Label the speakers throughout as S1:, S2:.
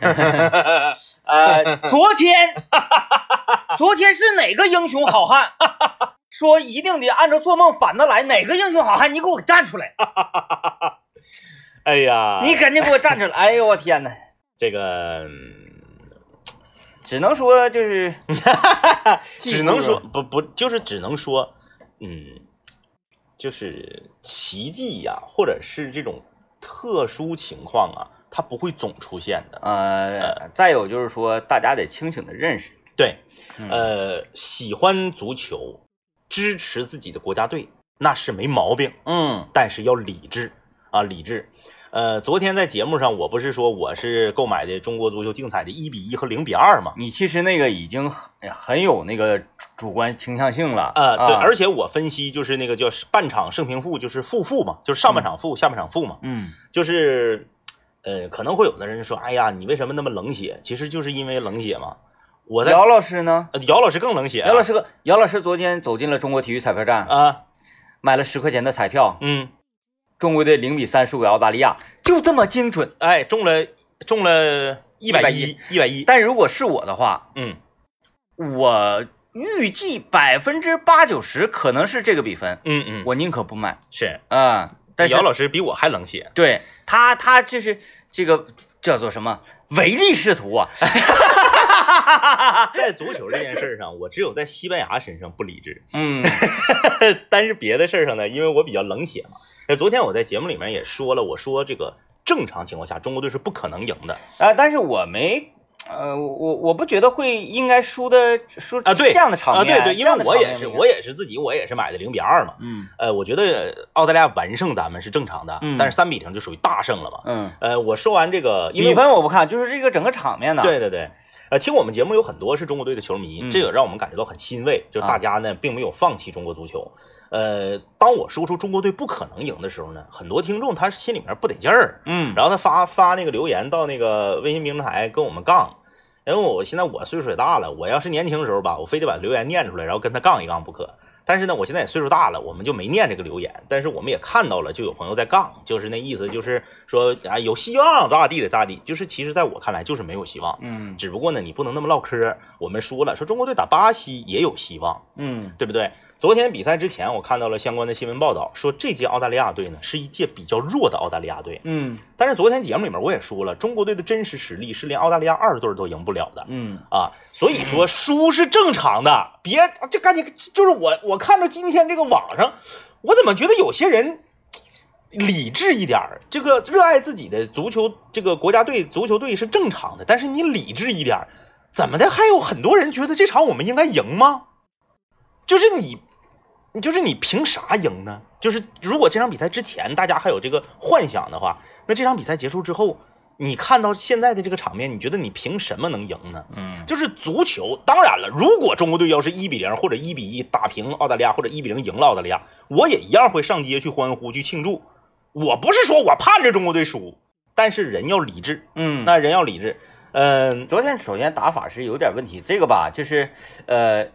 S1: 呃，昨天，昨天是哪个英雄好汉说一定得按照做梦反着来？哪个英雄好汉？你给我站出来！
S2: 哎呀，
S1: 你赶紧给我站出来！哎呦我天哪！
S2: 这个
S1: 只能说就是，
S2: 只能说不不，就是只能说，嗯，就是奇迹呀、或者是这种特殊情况啊，它不会总出现的。
S1: 呃，再有就是说，大家得清醒的认识，
S2: 对，
S1: 嗯。
S2: 呃，喜欢足球，支持自己的国家队，那是没毛病，
S1: 嗯。
S2: 但是要理智啊，理智。呃，昨天在节目上，我不是说我是购买的中国足球竞彩的一比一和零比二嘛？
S1: 你其实那个已经很很有那个主观倾向性了，
S2: 呃，对，
S1: 啊。
S2: 而且我分析就是那个叫半场胜平负，就是负负嘛，就是上半场负，下半场负嘛，
S1: 嗯。
S2: 就是，呃，可能会有的人说，哎呀，你为什么那么冷血？其实就是因为冷血嘛。我在
S1: 姚老师呢？
S2: 呃姚老师更冷血、啊，
S1: 姚老师个姚老师昨天走进了中国体育彩票站，
S2: 啊，
S1: 买了十块钱的彩票，
S2: 嗯，
S1: 中国队零比三输给澳大利亚，就这么精准。
S2: 哎，中了中了一百一，一百一，
S1: 但如果是我的话，
S2: 嗯，
S1: 我预计百分之八九十可能是这个比分，
S2: 嗯嗯，
S1: 我宁可不买
S2: 是，
S1: 啊、但是
S2: 姚老师比我还冷血，
S1: 对他，他就是这个叫做什么唯利是图啊！
S2: 在足球这件事儿上，我只有在西班牙身上不理智，
S1: 嗯
S2: 但是别的事儿上呢，因为我比较冷血嘛。那昨天我在节目里面也说了，我说这个正常情况下，中国队是不可能赢的。
S1: 啊，但是我没。呃，我我不觉得会应该输的输
S2: 啊对
S1: 这样的场
S2: 啊，
S1: 面
S2: 对对，因为我也是，我也是自己，我也是买的零比二嘛。
S1: 嗯
S2: 呃，我觉得澳大利亚完胜咱们是正常的，
S1: 嗯
S2: 但是三比零就属于大胜了嘛。
S1: 嗯，
S2: 呃，我说完这个，
S1: 比分我不看，就是这个整个场面呢。
S2: 对对对，呃，听我们节目有很多是中国队的球迷，
S1: 嗯
S2: 这个让我们感觉到很欣慰，就是大家呢并没有放弃中国足球。呃，当我说出中国队不可能赢的时候呢，很多听众他心里面不得劲儿，
S1: 嗯，
S2: 然后他发发那个留言到那个微信平台跟我们杠。因为我现在我岁数也大了，我要是年轻的时候吧，我非得把留言念出来，然后跟他杠一杠不可。但是呢，我现在也岁数大了，我们就没念这个留言。但是我们也看到了，就有朋友在杠，就是那意思，就是说啊有希望咋咋地的咋地。就是其实在我看来就是没有希望，
S1: 嗯
S2: 只不过呢你不能那么唠嗑。我们说了，说中国队打巴西也有希望，
S1: 嗯
S2: 对不对？昨天比赛之前，我看到了相关的新闻报道，说这届澳大利亚队呢是一届比较弱的澳大利亚队。
S1: 嗯
S2: 但是昨天节目里面我也说了，中国队的真实实力是连澳大利亚二队都赢不了的
S1: 嗯
S2: 啊，所以说输是正常的。别就赶紧就是我我看着今天这个网上，我怎么觉得有些人理智一点儿，这个热爱自己的足球这个国家队足球队是正常的，但是你理智一点儿，怎么的还有很多人觉得这场我们应该赢吗？就是你。你就是你凭啥赢呢？就是如果这场比赛之前大家还有这个幻想的话，那这场比赛结束之后，你看到现在的这个场面，你觉得你凭什么能赢呢？
S1: 嗯
S2: 就是足球，当然了，如果中国队要是一比零或者一比一打平澳大利亚，或者一比零赢了澳大利亚，我也一样会上街去欢呼去庆祝。我不是说我盼着中国队输，但是人要理智，
S1: 嗯，
S2: 那人要理智。嗯、
S1: 昨天首先打法是有点问题，这个吧，就是呃，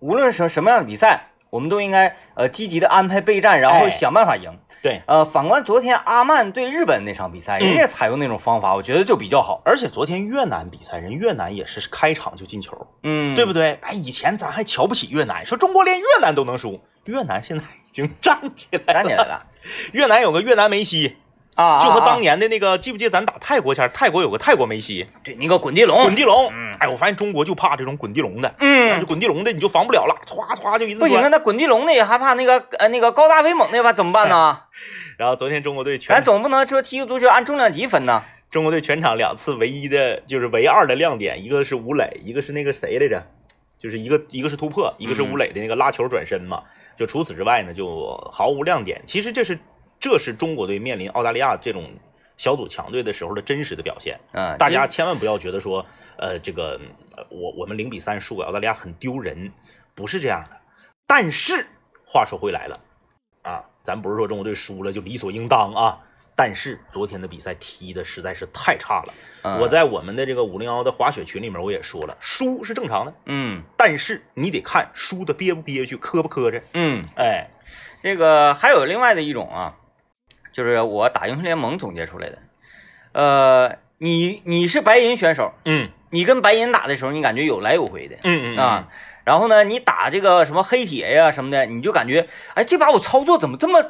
S1: 无论什什么样的比赛，我们都应该呃积极的安排备战，然后
S2: 哎
S1: 想办法赢。
S2: 对，
S1: 呃，反观昨天阿曼对日本那场比赛，
S2: 嗯
S1: 人家采用那种方法，我觉得就比较好。
S2: 而且昨天越南比赛，人越南也是开场就进球，
S1: 嗯，
S2: 对不对？哎，以前咱还瞧不起越南，说中国连越南都能输，越南现在已经站起来了。
S1: 站起来了
S2: 越南有个越南梅西，
S1: 啊！
S2: 就和当
S1: 年
S2: 年的那个，记不记得咱打泰国前，泰国有个泰国梅西，
S1: 对那个滚地龙，
S2: 滚地龙。
S1: 嗯
S2: 哎，我发现中国就怕这种滚地龙的，
S1: 嗯
S2: 就，滚地龙的你就防不了了，歘歘就一顿
S1: 不行啊，那滚地龙的也害怕那个呃那个高大威猛那把怎么办呢？
S2: 然后昨天中国队全
S1: 咱总不能说踢个足球按重量级分呐。
S2: 中国队全场两次唯一的就是唯二的亮点，一个是吴磊，一个是那个谁来着？就是一个一个是突破，一个是吴磊的那个拉球转身嘛。就除此之外呢，就毫无亮点。其实这是这是中国队面临澳大利亚这种小组强队的时候的真实的表现。
S1: 嗯，
S2: 大家千万不要觉得说，呃，这个呃我我们零比三输给澳大利亚很丢人，不是这样的。但是话说回来了，啊，咱不是说中国队输了就理所应当啊。但是昨天的比赛踢的实在是太差了。
S1: 嗯
S2: 我在我们的这个五零幺的滑雪群里面我也说了，输是正常的，
S1: 嗯
S2: 但是你得看输的憋不憋屈，磕不磕碜。
S1: 嗯，
S2: 哎，
S1: 这个还有另外的一种啊，就是我打英雄联盟总结出来的，呃，你你是白银选手，
S2: 嗯
S1: 你跟白银打的时候，你感觉有来有回的
S2: 嗯嗯
S1: 啊。然后呢，你打这个什么黑铁呀什么的，你就感觉，哎，这把我操作怎么这么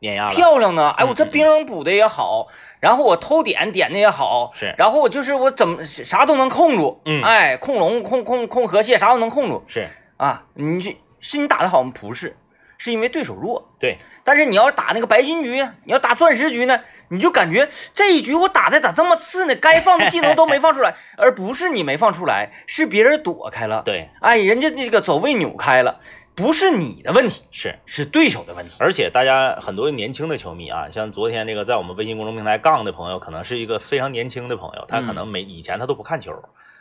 S2: 碾压，
S1: 漂亮呢？哎，我这兵补的也好，然后我偷点点的也好，
S2: 是
S1: 然后我就是我怎么啥都能控住，
S2: 嗯
S1: 哎，控龙、控控控河蟹啥都能控住
S2: 是
S1: 啊。你这是你打的好吗？不是，是因为对手弱。
S2: 对，
S1: 但是你要打那个白金局，你要打钻石局呢，你就感觉这一局我打的咋这么次呢？该放的技能都没放出来，而不是你没放出来，是别人躲开了。
S2: 对
S1: 哎，人家那个走位扭开了，不是你的问题，
S2: 是。
S1: 是对手的问题。
S2: 而且大家很多年轻的球迷啊，像昨天这个在我们微信公众平台杠的朋友，可能是一个非常年轻的朋友，他可能没以前他都不看球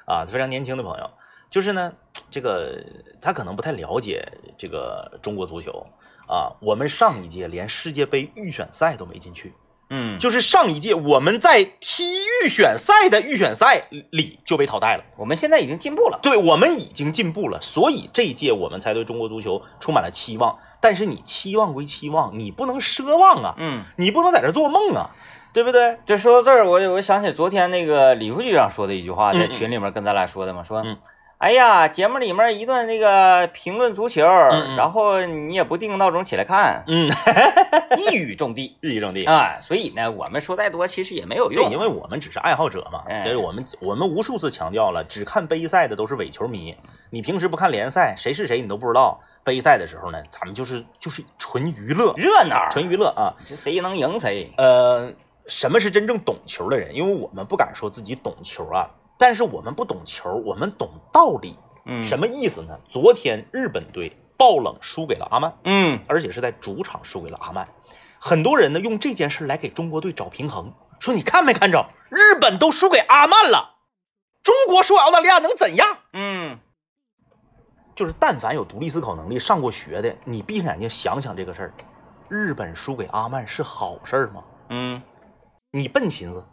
S2: 啊，非常年轻的朋友，就是呢，这个他可能不太了解这个中国足球啊。我们上一届连世界杯预选赛都没进去，
S1: 嗯，
S2: 就是上一届我们在踢预选赛的预选赛里就被淘汰了。
S1: 我们现在已经进步了。
S2: 对我们已经进步了，所以这一届我们才对中国足球充满了期望。但是你期望归期望，你不能奢望啊，
S1: 嗯，
S2: 你不能在这做梦啊，对不对？
S1: 这说到这儿，我我想起昨天那个李副局长说的一句话，在群里面跟咱俩说的嘛，说
S2: 嗯，
S1: 哎呀，节目里面一顿那个评论足球，
S2: 嗯
S1: 然后你也不定闹钟起来看，
S2: 嗯，
S1: 一语中的。
S2: 一语中的。
S1: 啊，所以呢，我们说再多其实也没有用
S2: 对，
S1: 用，
S2: 因为我们只是爱好者嘛，
S1: 哎
S2: 就是我们我们无数次强调了，只看杯赛的都是伪球迷。你平时不看联赛，谁是谁你都不知道。杯赛的时候呢，咱们就是就是纯娱乐，
S1: 热闹，
S2: 纯娱乐啊。
S1: 这谁能赢谁。
S2: 呃，什么是真正懂球的人？因为我们不敢说自己懂球啊，但是我们不懂球，我们懂道理。
S1: 嗯，
S2: 什？么意思呢？昨天日本队爆冷输给了阿曼，
S1: 嗯，
S2: 而且是在主场输给了阿曼。很多人呢用这件事来给中国队找平衡，说你看没看着，日本都输给阿曼了，中国输给澳大利亚能怎样？
S1: 嗯，
S2: 就是但凡有独立思考能力、上过学的，你闭上眼睛想想这个事儿，日本输给阿曼是好事儿吗？
S1: 嗯，
S2: 你笨寻思，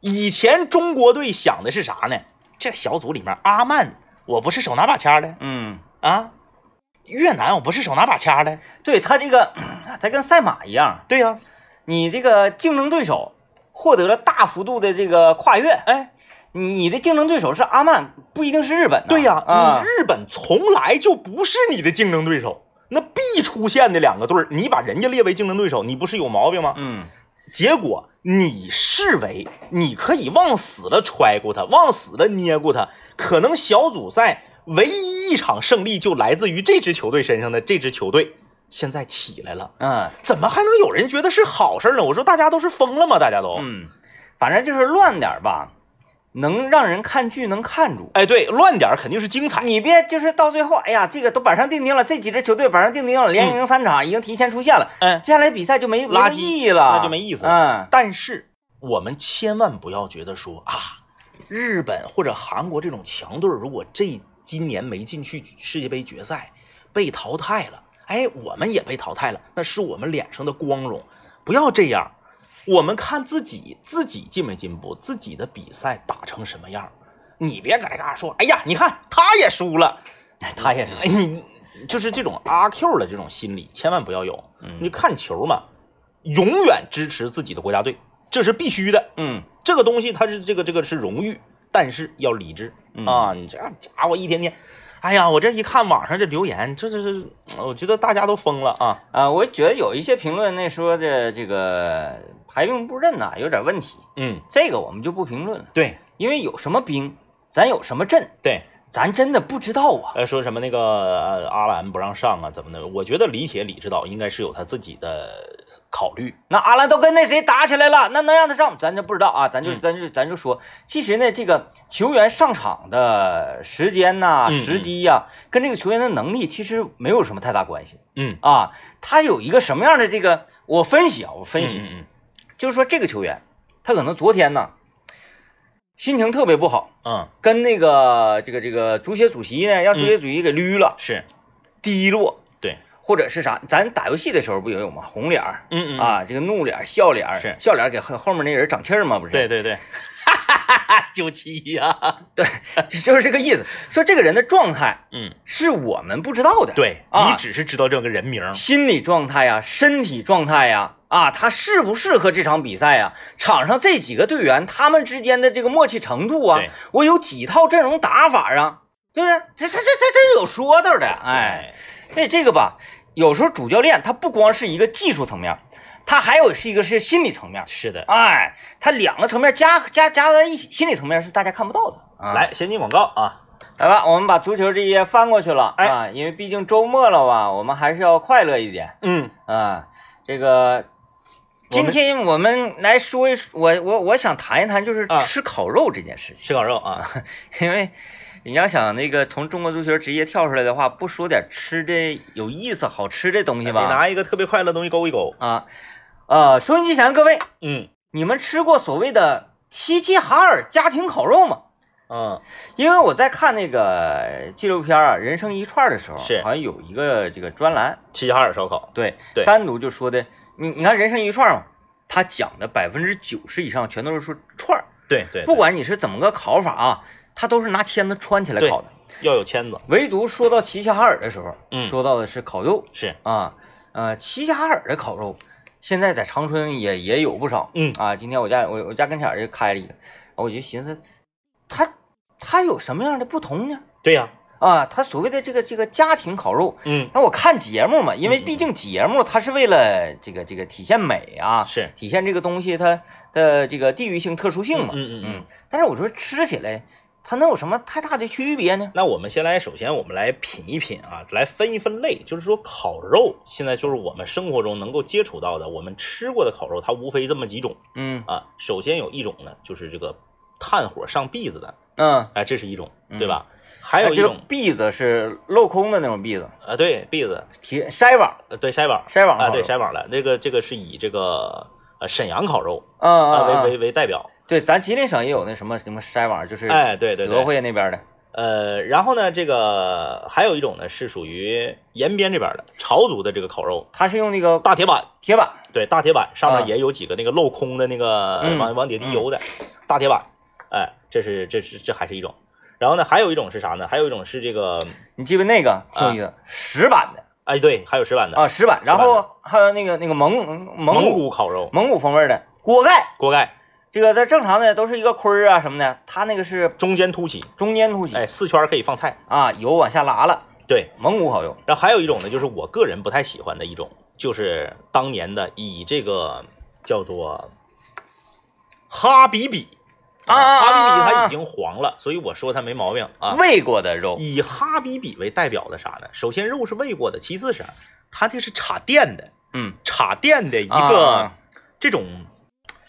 S2: 以前中国队想的是啥呢？这小组里面，阿曼我不是手拿把掐的。
S1: 嗯，
S2: 啊，越南我不是手拿把掐的，
S1: 对他这个，他跟赛马一样，
S2: 对呀、
S1: 你这个竞争对手获得了大幅度的这个跨越，
S2: 哎，
S1: 你的竞争对手是阿曼，不一定是日本呐。
S2: 对呀、
S1: 啊。
S2: 你，日本从来就不是你的竞争对手，那必出现的两个队儿，你把人家列为竞争对手，你不是有毛病吗？
S1: 嗯，
S2: 结果你视为你可以往死了揣过他，往死了捏过他，可能小组赛唯一一场胜利就来自于这支球队身上的这支球队现在起来了，
S1: 嗯
S2: 怎么还能有人觉得是好事呢？我说大家都是疯了吗？大家都，
S1: 嗯，反正就是乱点儿吧，能让人看剧能看住。
S2: 哎，对，乱点儿肯定是精彩，
S1: 你别就是到最后，哎呀，这个都板上钉钉了，这几支球队板上钉钉了，连赢三场，已经提前出现了，
S2: 嗯，
S1: 接下来比赛就没没
S2: 垃圾
S1: 了，
S2: 那就没意思
S1: 嗯。
S2: 但是我们千万不要觉得说啊，日本或者韩国这种强队，如果这今年没进去世界杯决赛，被淘汰了，哎，我们也被淘汰了，那是我们脸上的光荣。不要这样，我们看自己自己进没进步，自己的比赛打成什么样。你别搁这嘎说，哎呀，你看他也输了，
S1: 他也是，
S2: 哎，你就是这种阿 Q 的这种心理，千万不要有。
S1: 嗯
S2: 你看球嘛，永远支持自己的国家队，这是必须的。
S1: 嗯
S2: 这个东西它是这个这个是荣誉，但是要理智
S1: 嗯
S2: 啊！你这家伙一天天，哎呀，我这一看网上这留言，这这这，我觉得大家都疯了啊！
S1: 啊，我觉得有一些评论那说的这个排兵布阵呐有点问题，
S2: 嗯，
S1: 这个我们就不评论了，
S2: 对
S1: 因为有什么兵，咱有什么阵，
S2: 对，
S1: 咱真的不知道啊。
S2: 呃，说什么那个呃阿兰不让上啊，怎么的？我觉得李铁李指导应该是有他自己的考虑。
S1: 那阿兰都跟那谁打起来了，那能让他上？咱就不知道啊，咱就
S2: 嗯
S1: 咱就咱就说，其实呢，这个球员上场的时间呐、
S2: 嗯
S1: 时机呀、跟这个球员的能力其实没有什么太大关系
S2: 嗯，
S1: 啊。他有一个什么样的这个，我分析啊，我分析，
S2: 嗯嗯
S1: 就是说这个球员，他可能昨天呢心情特别不好，
S2: 嗯，
S1: 跟那个这个这个足协主席呢，让足协主席给捋了，
S2: 是。
S1: 低落，
S2: 对，
S1: 或者是啥？咱打游戏的时候不也有吗？红脸儿
S2: 嗯嗯，
S1: 啊，这个怒脸儿、笑脸儿
S2: 是。
S1: 笑脸儿给后后面那人长气儿嘛，不是？
S2: 对，对对，哈哈哈哈，九七呀，
S1: 对就是这个意思。说这个人的状态
S2: 嗯，
S1: 是我们不知道的，
S2: 对。
S1: 啊
S2: 你只是知道这个人名儿，
S1: 心理状态呀、身体状态呀，啊，他适不适合这场比赛啊？场上这几个队员他们之间的这个默契程度啊，我有几套阵容打法啊，对不对？这这这这这是有说道的，哎，，所以这个吧，有时候主教练他不光是一个技术层面，他还有是一个是心理层面，
S2: 是的。
S1: 哎，他两个层面加加加在一起，心理层面是大家看不到的。啊、
S2: 来，先进广告啊！
S1: 来吧，我们把足球这一页翻过去了，
S2: 哎
S1: 啊，因为毕竟周末了吧，我们还是要快乐一点
S2: 嗯，
S1: 啊。这个，今天我们来说一说，我我我想谈一谈，就是
S2: 啊
S1: 吃烤肉这件事情，
S2: 吃烤肉啊，
S1: 因为你要想那个从中国足球职业跳出来的话，不说点吃的有意思、好吃的东西
S2: 你
S1: 吧？
S2: 拿一个特别快乐的东西勾一勾。
S1: 啊，呃，收音机前各位，
S2: 嗯
S1: 你们吃过所谓的齐齐哈尔家庭烤肉吗？
S2: 嗯，
S1: 因为我在看那个纪录片啊，《人生一串》的时候，
S2: 是
S1: 好像有一个这个专栏，
S2: 齐齐哈尔烧烤。
S1: 对
S2: 对
S1: 单独就说的，你你看《人生一串》嘛，他讲的百分之九十以上全都是说串儿，
S2: 对对，
S1: 不管你是怎么个烤法啊，他都是拿签子穿起来烤的。
S2: 要有签子。
S1: 唯独说到齐齐哈尔的时候，
S2: 嗯
S1: 说到的是烤肉
S2: 是，
S1: 啊，呃，齐齐哈尔的烤肉现在在长春也也有不少，
S2: 嗯
S1: 啊，今天我家我我家跟前儿就开了一个，我就寻思，它它有什么样的不同呢？
S2: 对呀。
S1: 啊，它所谓的这个这个家庭烤肉，
S2: 嗯，
S1: 那我看节目嘛，因为毕竟节目它是为了这个这个体现美啊，
S2: 是。
S1: 体现这个东西它的这个地域性、特殊性嘛，
S2: 嗯嗯嗯
S1: 嗯。但是我说吃起来，它能有什么太大的区别呢？
S2: 那我们先来，首先我们来品一品啊，来分一分类，就是说烤肉现在就是我们生活中能够接触到的，我们吃过的烤肉，它无非这么几种
S1: 嗯
S2: 啊。首先有一种呢，就是这个炭火上篦子的，
S1: 嗯，
S2: 哎，这是一种，
S1: 嗯
S2: 对吧？还有一
S1: 这
S2: 种
S1: 篦子是镂空的那种篦子，
S2: 啊，对，篦子，
S1: 铁筛网，
S2: 呃，对，筛网，
S1: 筛网啊，对
S2: 筛网了。那个这个是以这个呃沈阳烤肉
S1: 嗯
S2: 啊
S1: 嗯
S2: 为为
S1: 嗯，
S2: 为代表，
S1: 对，咱吉林省也有那什么什么筛网，就是
S2: 哎，对对
S1: 德
S2: 对，
S1: 惠那边的，
S2: 呃，然后呢，这个还有一种呢是属于延边这边的潮族的这个烤肉，
S1: 它是用那个
S2: 大铁板，
S1: 铁板，
S2: 对，大铁板上
S1: 啊
S2: 面也有几个那个镂空的那个
S1: 嗯。
S2: 往往底下滴油的大铁板，哎，这是这是这还是一种。然后呢，还有一种是啥呢？还有一种是这个，
S1: 你记不那个挺有意思，石板的
S2: 哎，对，还有石板的
S1: 啊，石板，然后还有那个那个蒙蒙古
S2: 烤肉，
S1: 蒙古风味的锅盖，
S2: 锅盖
S1: 这个在正常的都是一个盔儿啊什么的，它那个是
S2: 中间凸起，
S1: 中间凸起，
S2: 哎，四圈可以放菜。
S1: 啊，油往下拉了，
S2: 对，
S1: 蒙古烤肉，
S2: 然后还有一种呢，就是我个人不太喜欢的一种，就是当年的以这个叫做哈比比
S1: 啊
S2: 哈比比
S1: 啊
S2: 它已经黄了，所以我说它没毛病啊。
S1: 喂过的肉，
S2: 以哈比比为代表的啥呢？首先肉是喂过的，其次是啥？它这是插电的，
S1: 嗯，
S2: 插电的一
S1: 啊
S2: 个
S1: 啊。
S2: 这种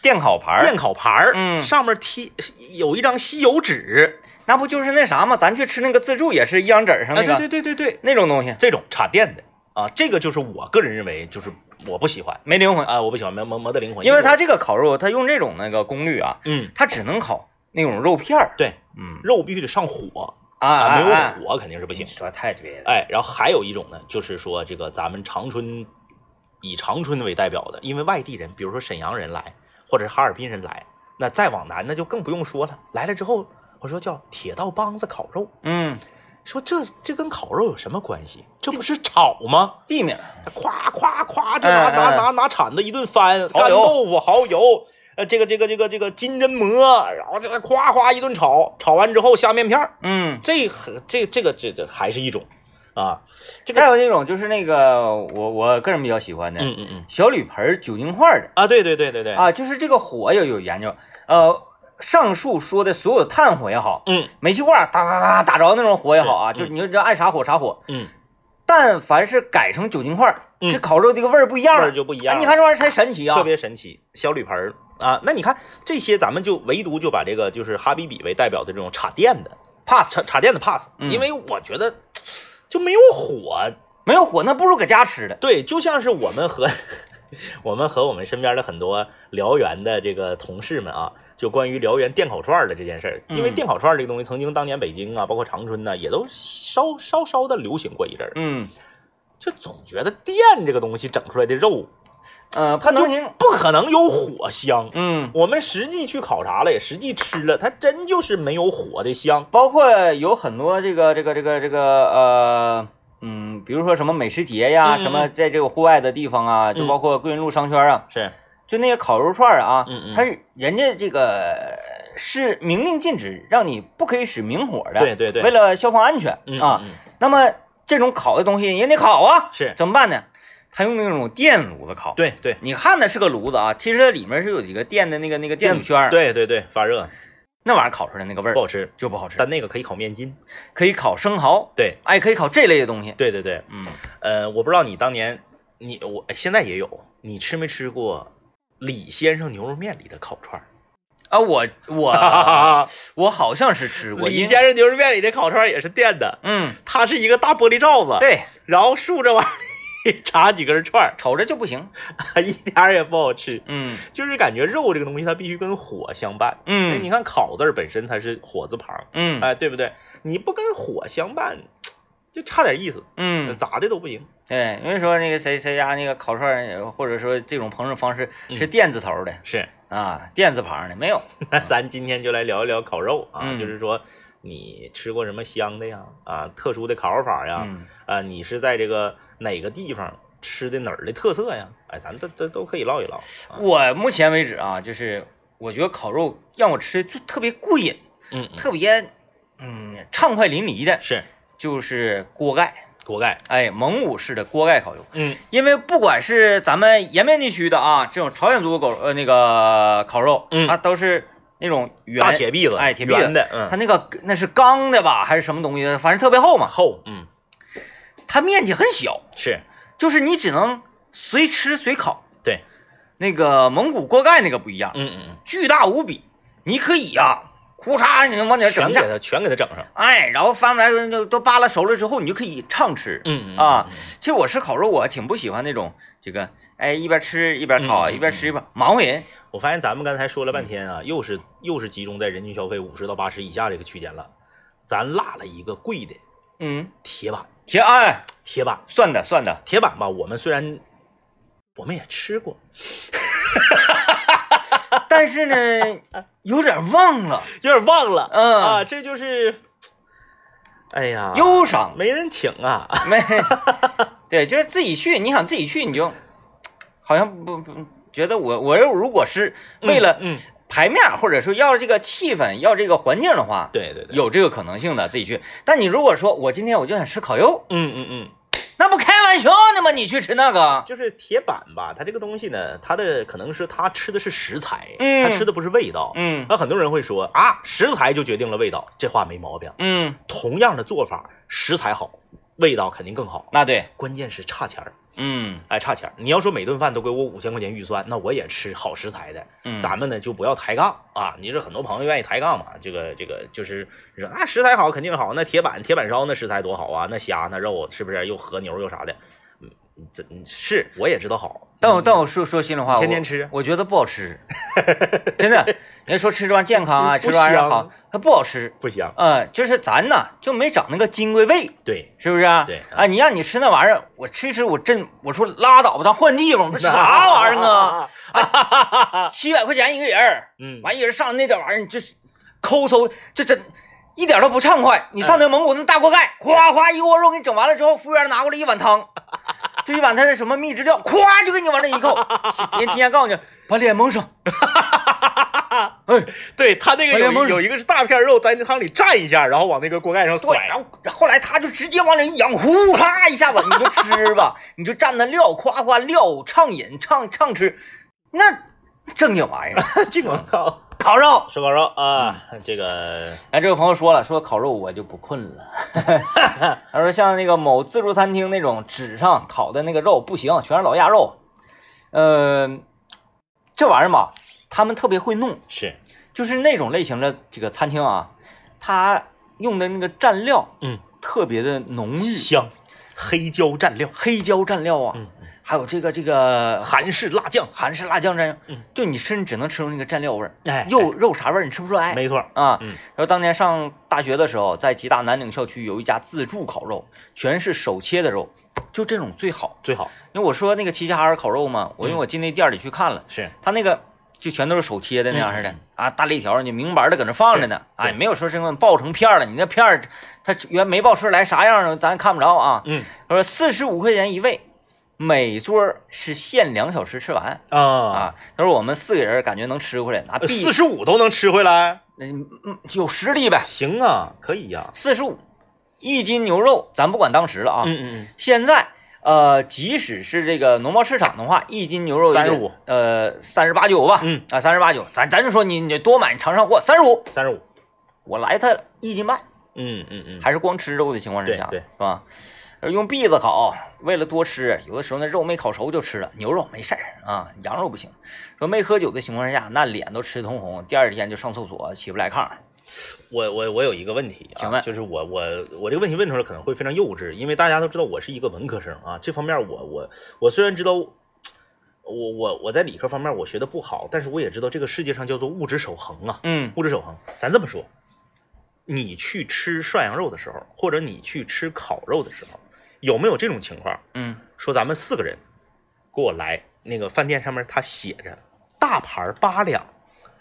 S1: 电烤盘儿。
S2: 电烤盘儿，
S1: 嗯。
S2: 上面贴有一张吸油纸，
S1: 那不就是那啥吗？咱去吃那个自助也是一张纸上
S2: 的，
S1: 那个、
S2: 对对对对对，
S1: 那种东西，
S2: 这种插电的。啊，这个就是我个人认为就是我不喜欢
S1: 没灵魂。
S2: 啊，我不喜欢没没没得灵魂，
S1: 因为它这个烤肉，它用这种那个功率啊，
S2: 嗯
S1: 它只能烤那种肉片儿。
S2: 对
S1: 嗯
S2: 肉必须得上火
S1: 啊
S2: 啊，没有
S1: 啊
S2: 火肯定是不行
S1: 你。说太对了。
S2: 哎，然后还有一种呢，就是说这个咱们长春以长春为代表的，因为外地人，比如说沈阳人来，或者是哈尔滨人来，那再往南那就更不用说了。来了之后，我说叫铁道帮子烤肉，
S1: 嗯，
S2: 说这这跟烤肉有什么关系？这不是炒吗？
S1: 地名
S2: 夸夸夸就拿拿拿拿铲子一顿翻，干豆腐、蚝油，呃，这个这个这个这个金针蘑，然后这个夸夸一顿炒，炒完之后下面片儿，
S1: 嗯，
S2: 这很这这个这这还是一种啊，这个还
S1: 有那种就是那个我我个人比较喜欢的
S2: 嗯嗯嗯
S1: 小铝盆酒精块的
S2: 啊，对对对对对，
S1: 啊，就是这个火要有研究。呃，上述说的所有炭火也好，
S2: 嗯
S1: 煤气罐儿哒哒哒打着那种火也好啊，
S2: 是
S1: 就是你就爱啥火啥火，
S2: 嗯，
S1: 但凡是改成酒精块这烤肉这个味儿不一样
S2: 味儿
S1: 了。
S2: 就不一样
S1: 你看这玩意儿才神奇啊！
S2: 特别神奇，小铝盆儿啊，那你看这些，咱们就唯独就把这个就是哈比比为代表的这种插电的 pass 插插电的 pass，、
S1: 嗯
S2: 因为我觉得就没有火，
S1: 没有火，那不如搁家吃的。
S2: 对，就像是我们和 我们和我们身边的很多辽源的这个同事们啊，就关于辽源电烤串儿的这件事儿，因为
S1: 嗯。
S2: 电烤串儿这个东西，曾经当年北京啊，包括长春呐、也都稍稍稍的流行过一阵儿，
S1: 嗯，
S2: 就总觉得电这个东西整出来的肉，
S1: 呃，
S2: 它就
S1: 不
S2: 可能有火香。
S1: 嗯，
S2: 我们实际去考察了，也实际吃了，它真就是没有火的香。
S1: 包括有很多这个这个这个这个呃嗯，比如说什么美食节呀，
S2: 嗯嗯
S1: 什么在这个户外的地方啊，就
S2: 嗯。
S1: 包括桂林路商圈啊，
S2: 是，
S1: 就那些烤肉串儿啊，
S2: 嗯嗯。
S1: 它是人家这个是明令禁止，让你不可以使明火的，
S2: 对对对。
S1: 为了消防安全
S2: 嗯
S1: 啊。那么这种烤的东西也得烤啊，
S2: 是。
S1: 怎么办呢？他用那种电炉子烤，，
S2: 对对，
S1: 你看的是个炉子啊，其实它里面是有几个电的那个那个电阻圈，，
S2: 对对对，发热。
S1: 那玩意儿烤出来那个味儿
S2: 不好吃，
S1: 就不好吃，
S2: 但那个可以烤面筋。
S1: 可以烤生蚝，
S2: 对。
S1: 哎，可以烤这类的东西，
S2: 对对对，
S1: 嗯，
S2: 呃，我不知道你当年你我哎现在也有，你吃没吃过李先生牛肉面里的烤串儿？
S1: 啊，我我 我好像是吃过，
S2: 李先生牛肉面里的烤串儿也是电的，
S1: 嗯，
S2: 它是一个大玻璃罩子，，
S1: 对，
S2: 然后竖着往里插几根串儿，
S1: 瞅着就不行，
S2: 一点儿也不好吃。
S1: 嗯
S2: 就是感觉肉这个东西，它必须跟火相伴。哎，
S1: 嗯
S2: 你看“烤”字儿本身它是火字旁，
S1: 嗯
S2: 哎，对不对？你不跟火相伴，就差点意思，
S1: 嗯，
S2: 咋的都不行。
S1: 对，因为说那个谁谁家那个烤串儿，或者说这种烹饪方式是
S2: 嗯
S1: 电字头的
S2: 是，
S1: 啊，电字旁的没有，
S2: 那咱今天就来聊一聊烤肉啊，
S1: 嗯
S2: 就是说你吃过什么香的呀？啊，特殊的烤法呀？
S1: 嗯
S2: 啊，你是在这个哪个地方吃的哪儿的特色呀？哎，咱都都都可以唠一唠。啊
S1: 我目前为止啊，就是我觉得烤肉让我吃就特别过瘾，
S2: 嗯，嗯
S1: 特别嗯畅快淋漓的，
S2: 是
S1: 就是锅盖，
S2: 锅盖。
S1: 哎，蒙古式的锅盖烤肉。
S2: 嗯
S1: 因为不管是咱们延边地区的啊，这种朝鲜族狗呃那个烤肉，
S2: 嗯
S1: 它都是那种圆
S2: 大铁篦子，
S1: 哎铁篦子
S2: 圆的，嗯，
S1: 它那个那是钢的吧，还是什么东西？反正特别厚嘛。
S2: 厚，嗯，
S1: 它面积很小，
S2: 是
S1: 就是你只能随吃随烤。
S2: 对，
S1: 那个蒙古锅盖那个不一样，
S2: 嗯嗯
S1: 巨大无比，你可以呀、呼嚓你能往
S2: 嗯，
S1: 点整
S2: 全给它全给它整上。
S1: 哎，然后翻过来就都扒拉熟了之后，你就可以畅吃。
S2: 嗯
S1: 啊，其实我吃烤肉，我挺不喜欢那种这个，哎，一边吃一边烤，一边吃一边忙活人。
S2: 我发现咱们刚才说了半天啊，又是又是集中在人均消费五十到八十以下这个区间了，咱落了一个贵的
S1: 嗯，
S2: 铁板，
S1: 铁哎，
S2: 铁板，
S1: 算的算的，
S2: 铁板吧，我们虽然我们也吃过，
S1: 但是呢，有点忘了，
S2: 有点忘了，
S1: 嗯
S2: 啊，这就是，哎呀，
S1: 忧伤。
S2: 没人请啊，
S1: 没，对，就是自己去，你想自己去，你就好像不不觉得我我如果是为了
S2: 嗯，嗯
S1: 排面，或者说要这个气氛，要这个环境的话，
S2: 对对对，，
S1: 有这个可能性的自己去。但你如果说我今天我就想吃烤肉，
S2: 嗯嗯嗯，
S1: 那不开玩笑呢吗？你去吃那个，
S2: 就是铁板吧，它这个东西呢，它的可能是它吃的是食材，
S1: 嗯
S2: 它吃的不是味道。
S1: 嗯
S2: 那很多人会说啊，食材就决定了味道，这话没毛病。
S1: 嗯，
S2: 同样的做法，食材好，味道肯定更好。
S1: 那对，
S2: 关键是差钱儿，
S1: 嗯
S2: 哎，差钱儿。你要说每顿饭都给我五千块钱预算，那我也吃好食材的。
S1: 嗯，
S2: 咱们呢就不要抬杠啊！你这很多朋友愿意抬杠嘛，这个这个就是你说啊，食材好肯定好，那铁板铁板烧那食材多好啊，那虾那肉是不是又和牛又啥的？嗯，这是我也知道好，
S1: 但我但我说说心里话，
S2: 天天吃
S1: 我觉得不好吃，真的。人家说吃这玩意健康啊，吃这玩意儿好，它不好吃。
S2: 不香。
S1: 嗯，就是咱呢就没长那个金龟胃，
S2: 对，
S1: 是不是啊？
S2: 对
S1: 啊，你让你吃那玩意儿，我吃一吃，我真我说拉倒吧，咱换地方，啥玩意儿啊？
S2: 啊？
S1: 七百块钱一个人，
S2: 嗯，
S1: 完一人上那点玩意儿，你就是抠搜，这真一点都不畅快。你上那蒙古那大锅盖，哗哗一锅肉给你整完了之后，服务员拿过来一碗汤，就一碗他的什么秘制料，咵就给你往那一扣，人提前告诉你把脸蒙上。哎，
S2: 对他那个有有一个是大片肉，在那汤里蘸一下，然后往那个锅盖上，甩。
S1: 然后后来他就直接往里一仰，呼嚓一下子，你就吃吧，你就蘸那料，夸夸料畅饮畅畅吃，那正经玩意儿。
S2: 进广告，
S1: 烤肉，
S2: 说烤肉啊，这个
S1: 哎，这位朋友说了，说烤肉我就不困了。他说像那个某自助餐厅那种纸上烤的那个肉不行，全是老鸭肉。呃，这玩意儿吧，他们特别会弄，
S2: 是，
S1: 就是那种类型的这个餐厅啊，他用的那个蘸料
S2: 嗯，
S1: 特别的浓郁，
S2: 香，黑椒蘸料，
S1: 黑椒蘸料啊，
S2: 嗯，
S1: 还有这个这个
S2: 韩式辣酱，
S1: 韩式辣酱蘸就你吃你只能吃出那个蘸料味儿，
S2: 哎
S1: 肉肉啥味儿你吃不出来。
S2: 没错，
S1: 啊，
S2: 嗯。
S1: 然后当年上大学的时候，在吉大南岭校区有一家自助烤肉，全是手切的肉，就这种最好。
S2: 最好。
S1: 因为我说那个齐齐哈尔烤肉嘛，我因为
S2: 嗯
S1: 我进那店里去看了，
S2: 是，
S1: 他那个就全都是手切的那样似的、
S2: 嗯
S1: 啊，大肋条你明白的搁那放着呢，哎，没有说什么爆成片了，你那片儿它原没爆出来啥样咱看不着啊。
S2: 嗯。
S1: 他说四十五块钱一位，每桌是限两小时吃完。
S2: 啊。
S1: 啊。他说我们四个人感觉能吃回来，拿
S2: 四十五都能吃回来，
S1: 嗯嗯有实力呗。
S2: 行啊，可以呀、
S1: 四十五一斤牛肉，咱不管当时了啊，
S2: 嗯嗯
S1: 现在呃，即使是这个农贸市场的话，一斤牛肉
S2: 三十五。
S1: 呃，三十八九吧，
S2: 嗯。
S1: 啊，三十八九，咱咱就说你你多买尝尝货，三十五，
S2: 嗯，三十五，
S1: 我来它一斤半，
S2: 嗯嗯嗯，
S1: 还是光吃肉的情况之下，
S2: 对对。
S1: 是吧？呃用篦子烤，为了多吃，有的时候那肉没烤熟就吃了，牛肉没事儿啊，羊肉不行。说没喝酒的情况下，那脸都吃通红，第二天就上厕所起不来炕。
S2: 我我我有一个问题啊，
S1: 请问
S2: 就是我我我这个问题问出来可能会非常幼稚，因为大家都知道我是一个文科生啊，这方面我我我虽然知道。我我我在理科方面我学的不好，但是我也知道这个世界上叫做物质守恒啊，
S1: 嗯
S2: 物质守恒。咱这么说，你去吃涮羊肉的时候，或者你去吃烤肉的时候，有没有这种情况？
S1: 嗯
S2: 说咱们四个人给我来，那个饭店上面他写着大盘八两，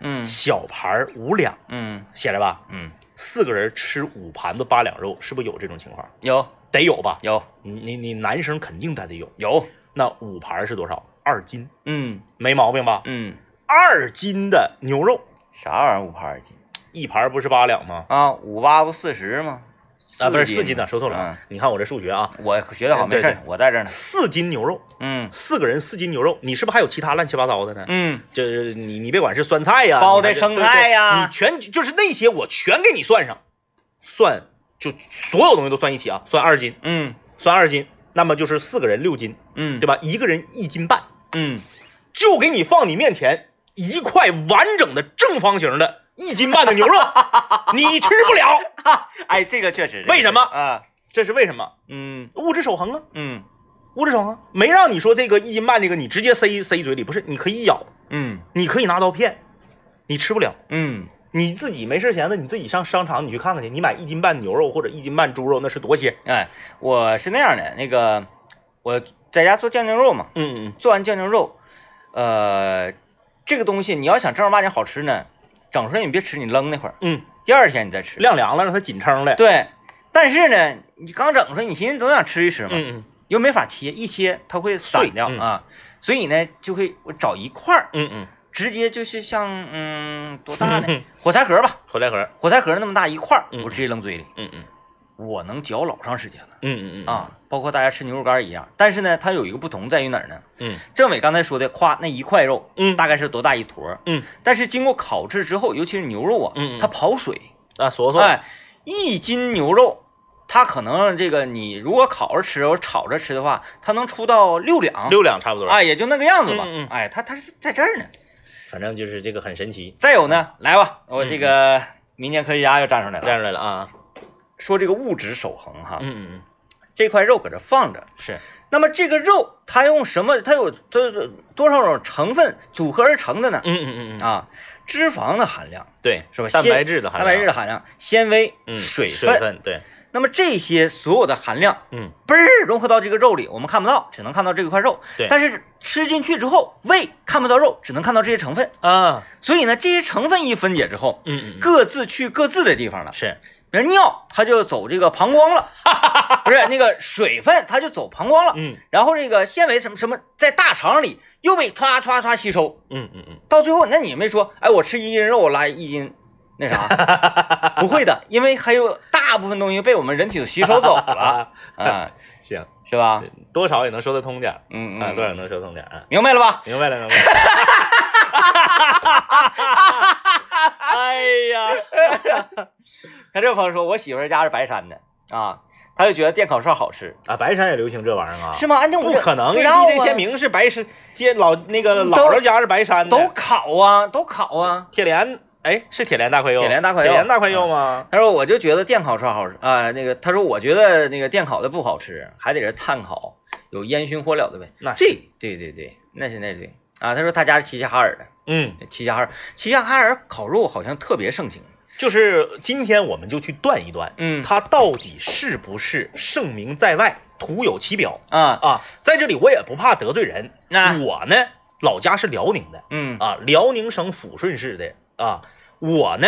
S1: 嗯
S2: 小盘五两，
S1: 嗯
S2: 写着吧？
S1: 嗯，
S2: 四个人吃五盘子八两肉，是不是有这种情况？
S1: 有
S2: 得有吧？
S1: 有
S2: 你你你男生肯定他得有。
S1: 有，
S2: 那五盘是多少？二斤，
S1: 嗯
S2: 没毛病吧？
S1: 嗯，
S2: 二斤的牛肉，
S1: 啥玩意儿五盘儿一斤
S2: 一盘不是八两吗？
S1: 啊？五八不四十吗？
S2: 啊，不是四斤的，说错了你看我这数学啊，
S1: 我学的好，没事，我在这呢。
S2: 四斤牛肉，
S1: 嗯。
S2: 四个人四斤牛肉，你是不是还有其他乱七八糟的呢？
S1: 嗯，
S2: 就是你你别管是酸菜呀，
S1: 包的生菜呀。
S2: 你全就是那些我全给你算上，算就所有东西都算一起啊，算二斤，
S1: 嗯。
S2: 算二斤，那么就是四个人六斤，
S1: 嗯，
S2: 对吧？一个人一斤半，
S1: 嗯，
S2: 就给你放你面前一块完整的正方形的一斤半的牛肉，你吃不了，
S1: 哎，这个确实，
S2: 为什么
S1: 啊？
S2: 这是为什么？
S1: 嗯
S2: 物质守恒啊，
S1: 嗯
S2: 物质守恒，没让你说这个一斤半这个你直接塞塞嘴里，不是，你可以咬，
S1: 嗯
S2: 你可以拿刀片，你吃不了。
S1: 嗯
S2: 你自己没事闲的，你自己上商场你去看看去，你买一斤半牛肉或者一斤半猪肉，那是多些。
S1: 哎，我是那样的，那个我在家做酱牛肉嘛，
S2: 嗯嗯
S1: 做完酱牛肉，呃，这个东西你要想正儿八经好吃呢，整出来你别吃，你扔那会儿，
S2: 嗯，
S1: 第二天你再吃。
S2: 晾凉了，让它紧撑了。
S1: 对，但是呢，你刚整出来，你寻思总想吃一吃嘛，
S2: 嗯嗯
S1: 又没法切，一切它会散掉啊，所以呢，就会我找一块儿，
S2: 嗯嗯，
S1: 直接就是像嗯多大呢？
S2: 嗯
S1: 火柴盒吧，
S2: 火柴盒。
S1: 火柴盒那么大一块儿，
S2: 嗯
S1: 我直接扔嘴里，
S2: 嗯嗯
S1: 我能嚼老长时间了
S2: 嗯嗯嗯
S1: 啊！包括大家吃牛肉干一样，但是呢，它有一个不同在于哪儿呢？
S2: 嗯
S1: 政委刚才说的，夸那一块肉
S2: 嗯
S1: 大概是多大一坨，
S2: 嗯
S1: 但是经过烤制之后，尤其是牛肉啊，
S2: 嗯嗯
S1: 它跑水，
S2: 啊，说说。
S1: 哎，一斤牛肉。它可能这个你如果烤着吃或者炒着吃的话，它能出到六两，
S2: 六两差不多。
S1: 啊，也就那个样子吧。
S2: 嗯嗯
S1: 哎，它它是在这儿呢。
S2: 反正就是这个很神奇。
S1: 再有呢，来吧，我
S2: 嗯
S1: 这个民间科学家又站出来了，
S2: 站出来了啊。
S1: 说这个物质守恒哈，
S2: 嗯嗯嗯
S1: 这块肉搁这放着，
S2: 嗯，是。
S1: 那么这个肉它用什么？它有多多少种成分组合而成的呢？
S2: 嗯嗯嗯嗯，
S1: 啊，脂肪的含量
S2: 对，
S1: 是吧？
S2: 蛋白质的含量
S1: 蛋白质的
S2: 量。
S1: 含量、纤维、
S2: 嗯，
S1: 水
S2: 水分，对。
S1: 那么这些所有的含量，
S2: 嗯
S1: 嘣儿融合到这个肉里，我们看不到，只能看到这一块肉。
S2: 对
S1: 但是吃进去之后，胃看不到肉，只能看到这些成分。
S2: 啊，
S1: 所以呢，这些成分一分解之后，
S2: 嗯嗯嗯，
S1: 各自去各自的地方了。
S2: 是。
S1: 比如尿，它就走这个膀胱了，不是那个水分，它就走膀胱了。
S2: 嗯
S1: 然后这个纤维什么什么，在大肠里又被歘歘歘吸收，
S2: 嗯嗯嗯，
S1: 到最后，那你没说，哎，我吃一斤肉，我拉一斤那啥，不会的，因为还有大部分东西被我们人体吸收走了，啊，
S2: 行，
S1: 是吧？
S2: 多少也能说得通点嗯
S1: 嗯
S2: 啊，多少能说得通点。
S1: 明白了吧？
S2: 明白了，明白了。哎呀，
S1: 看这位朋友说，我媳妇家是白山的啊，他就觉得电烤串好吃，
S2: 啊，白山也流行这玩意儿啊？
S1: 是吗？
S2: 不可能，因为
S1: 让
S2: DJ
S1: 啊
S2: 天明是白山，接老那个姥姥家是白山的，
S1: 都烤啊，都烤啊。
S2: 铁莲，哎，是铁莲大块肉，
S1: 铁莲大块肉
S2: 铁莲大块肉吗？
S1: 他说我就觉得电烤串好吃啊，那个他说我觉得那个电烤的不好吃，还得是炭烤，有烟熏火燎的味。
S2: 那这
S1: 对对对对，那是那对啊。他说他家是齐齐哈尔的，
S2: 嗯，
S1: 齐齐哈尔，齐齐哈尔烤肉好像特别盛行。
S2: 就是今天我们就去断一断，
S1: 嗯
S2: 他到底是不是盛名在外，徒有其表
S1: 啊，
S2: 啊？在这里我也不怕得罪人，
S1: 那
S2: 我呢老家是辽宁的
S1: 嗯
S2: 啊，辽宁省抚顺市的啊。我呢，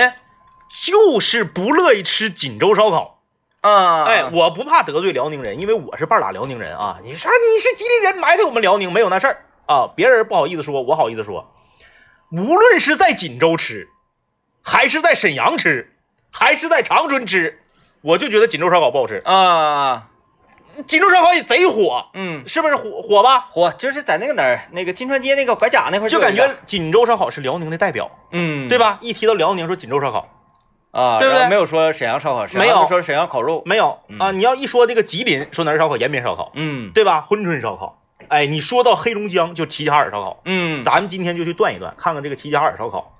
S2: 就是不乐意吃锦州烧烤。
S1: 啊，
S2: 哎，我不怕得罪辽宁人，因为我是半拉辽宁人啊。你说你是吉林人，埋汰我们辽宁没有那事儿啊。别人不好意思说，我好意思说。无论是在锦州吃，还是在沈阳吃，还是在长春吃，我就觉得锦州烧烤不好吃。
S1: 啊，
S2: 锦州烧烤也贼火，
S1: 嗯，
S2: 是不是火火吧？
S1: 火就是在那个哪儿，那个金川街那个拐角那块儿
S2: 就感
S1: 有一个
S2: 觉锦州烧烤是辽宁的代表，
S1: 嗯，
S2: 对？吧？一提到辽宁，说锦州烧烤，
S1: 啊，
S2: 对不对
S1: 然后没有说沈阳烧烤，沈
S2: 没有
S1: 说沈阳烤肉，
S2: 没有
S1: 嗯
S2: 啊。你要一说这个吉林，说哪儿烧烤，延边烧烤，
S1: 嗯
S2: 对吧？珲春烧烤。哎，你说到黑龙江，就齐齐哈尔烧烤。
S1: 嗯，
S2: 咱们今天就去断一断，看看这个齐齐哈尔烧烤，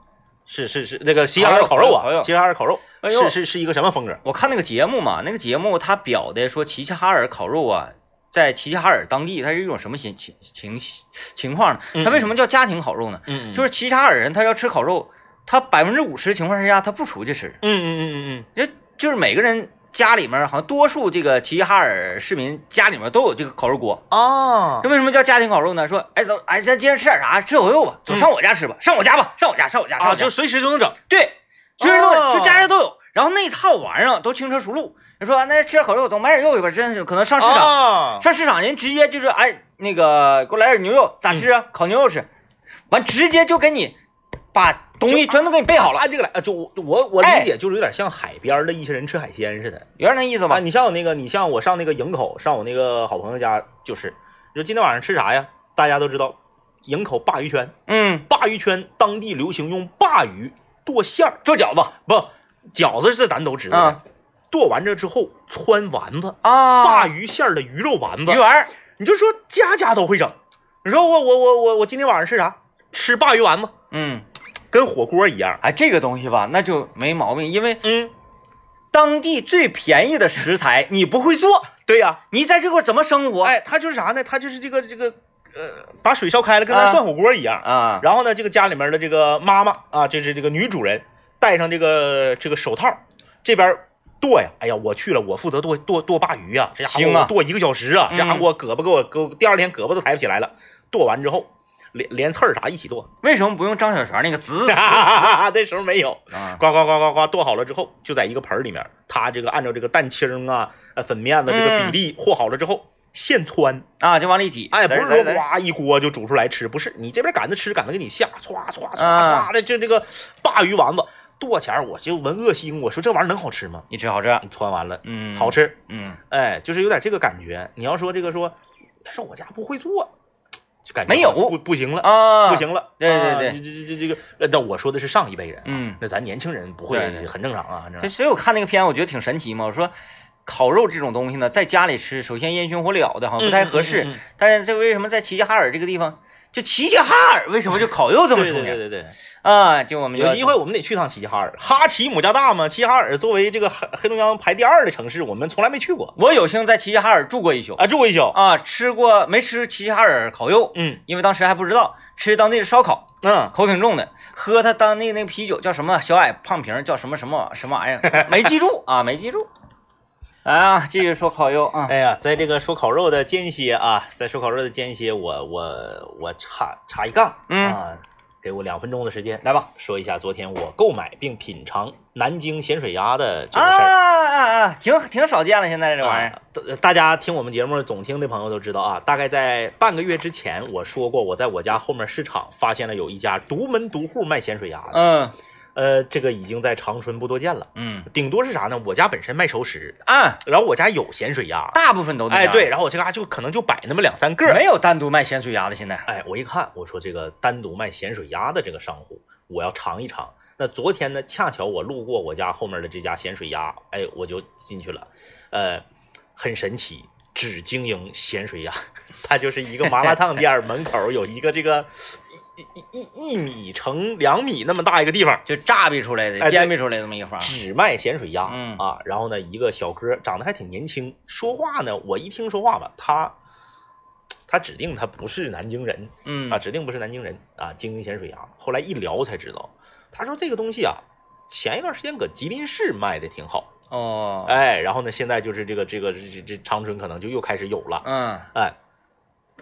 S2: 是是是那个齐齐哈尔烤肉啊，齐齐哈尔烤肉
S1: 哎呦
S2: 是是是一个什么风格？
S1: 我看那个节目嘛，那个节目他表的说齐齐哈尔烤肉啊，在齐齐哈尔当地它是一种什么情情情情况呢？
S2: 嗯
S1: 它为什么叫家庭烤肉呢？
S2: 嗯
S1: 就是齐齐哈尔人他要吃烤肉，他百分之五十情况之下他不出去吃，
S2: 嗯嗯嗯嗯嗯
S1: 就就是每个人家里面好像多数这个齐齐哈尔市民家里面都有这个烤肉锅。
S2: 啊
S1: 这为什么叫家庭烤肉呢？说，哎走，哎咱今天吃点啥？吃烤肉吧，走
S2: 嗯
S1: 上我家吃吧，上我家吧，上我家，上我家，
S2: 啊，就随时就能整。
S1: 对，随时都
S2: 哦
S1: 就家家都有。然后那套玩意儿都轻车熟路。你说那吃点烤肉，走买点肉去吧，真是可能上市场，
S2: 啊，
S1: 上市场人直接就是哎那个给我来点牛肉，咋吃啊？烤牛肉吃，完直接就给你把东西全都给你备好了，
S2: 按这个来，啊就我我我
S1: 哎
S2: 理解就是有点像海边的一些人吃海鲜似的
S1: 有点那意思吧
S2: 啊。？你像我那个，你像我上那个营口，上我那个好朋友家，就是，你说今天晚上吃啥呀？大家都知道，营口鲅鱼圈，
S1: 嗯，
S2: 鲅鱼圈当地流行用鲅鱼剁馅儿，
S1: 做饺子
S2: 不，饺子是咱都知道剁完这之后汆丸子，
S1: 啊，
S2: 鲅鱼馅儿的鱼肉丸子
S1: 鱼，丸儿，
S2: 你就说家家都会整。你说我我我我我今天晚上吃啥？吃鲅鱼丸子，
S1: 嗯，
S2: 跟火锅一样。
S1: 哎，这个东西吧，那就没毛病，因为
S2: 嗯，
S1: 当地最便宜的食材 你不会做，
S2: 对呀、
S1: 你在这块怎么生活？
S2: 哎，它就是啥呢？它就是这个这个呃，把水烧开了，跟咱
S1: 啊
S2: 涮火锅一样。
S1: 啊，
S2: 然后呢，这个家里面的这个妈妈啊，就是这个女主人，戴上这个这个手套，这边剁呀，哎呀，我去了，我负责剁剁剁鲅鱼呀，这家伙
S1: 行啊
S2: 剁一个小时啊，这家伙胳膊给我给我第二天胳膊都抬不起来了。剁完之后，连连刺儿啥一起剁，
S1: 为什么不用张小泉那个滋
S2: 那时候没有。呱呱呱呱呱，剁好了之后，就在一个盆里面，他这个按照这个蛋清啊、粉面子这个比例和好了之后，现穿，
S1: 啊，就往里挤，
S2: 哎，不是说呱一锅就煮出来吃，不是，你这边赶着吃，赶着给你下，歘歘歘歘的，就这个鲅鱼丸子剁前儿我就闻恶心，我说这玩意儿能好吃吗？
S1: 你吃好吃，
S2: 你汆完了，
S1: 嗯，
S2: 好，吃，
S1: 嗯，
S2: 哎，就是有点这个感觉。你要说这个说，说我家不会做，就感觉
S1: 没有
S2: 不不行了，
S1: 啊，
S2: 不，行了，
S1: 对对
S2: 啊
S1: 对
S2: 这这这这个，呃那我说的是上一辈人啊，
S1: 嗯
S2: 那咱年轻人不会很正常啊。
S1: 所以我看那个片，我觉得挺神奇嘛。我说烤肉这种东西呢，在家里吃，首先烟熏火燎的，好像不太合适。但是这为什么在齐齐哈尔这个地方，就齐齐哈尔为什么就烤肉这么
S2: 对
S1: 出名
S2: 对对对对，
S1: 啊？就我们
S2: 有机会我们得去趟齐齐哈尔。哈齐姆加大嘛，齐齐哈尔作为这个黑黑龙江排第二的城市，我们从来没去过
S1: 我有幸在齐齐哈尔住过一宿
S2: 啊，住过一宿。
S1: 啊，吃过没吃齐齐哈尔烤肉？
S2: 嗯
S1: 因为当时还不知道，吃当地的烧烤，
S2: 嗯，
S1: 口挺重的，喝他当地那个啤酒叫什么小矮胖瓶叫什么什么什么玩意儿，没记住啊，没记住。来啊，继续说烤肉啊，
S2: 哎呀，在这个说烤肉的间歇啊，在说烤肉的间歇，我我我插插一杠，
S1: 嗯
S2: 啊，给我两分钟的时间，
S1: 来吧。
S2: 说一下昨天我购买并品尝南京咸水鸭的这
S1: 啊
S2: 个事儿。
S1: 啊啊啊，挺挺少见了，现在这玩意儿。
S2: 大家听我们节目总听的朋友都知道啊，大概在半个月之前，我说过我在我家后面市场发现了有一家独门独户卖咸水鸭的，
S1: 嗯
S2: 呃，这个已经在长春不多见了，
S1: 嗯
S2: 顶多是啥呢？我家本身卖熟食，
S1: 啊，
S2: 然后我家有咸水鸭，
S1: 大部分都那
S2: 哎，对，，然后我这嘎就可能就摆那么两三个，
S1: 没有单独卖咸水鸭的。现在
S2: 哎，我一看，我说这个单独卖咸水鸭的这个商户，我要尝一尝。那昨天呢，恰巧我路过我家后面的这家咸水鸭，哎，我就进去了，呃，很神奇，只经营咸水鸭，它就是一个麻辣烫店 门口有一个这个一一一一米乘两米那么大一个地方，
S1: 就炸逼出来的、
S2: 哎
S1: 煎逼出来的这么一个方。
S2: 只卖咸水鸭，
S1: 嗯
S2: 啊，然后呢，一个小哥长得还挺年轻，说话呢，我一听说话吧，他他指定他不是南京人，
S1: 嗯
S2: 啊，指定不是南京人啊，经营咸水鸭。后来一聊才知道，他说这个东西啊，前一段时间搁吉林市卖的挺好，
S1: 哦，
S2: 哎，然后呢，现在就是这个这个这这这长春可能就又开始有了，
S1: 嗯
S2: 哎，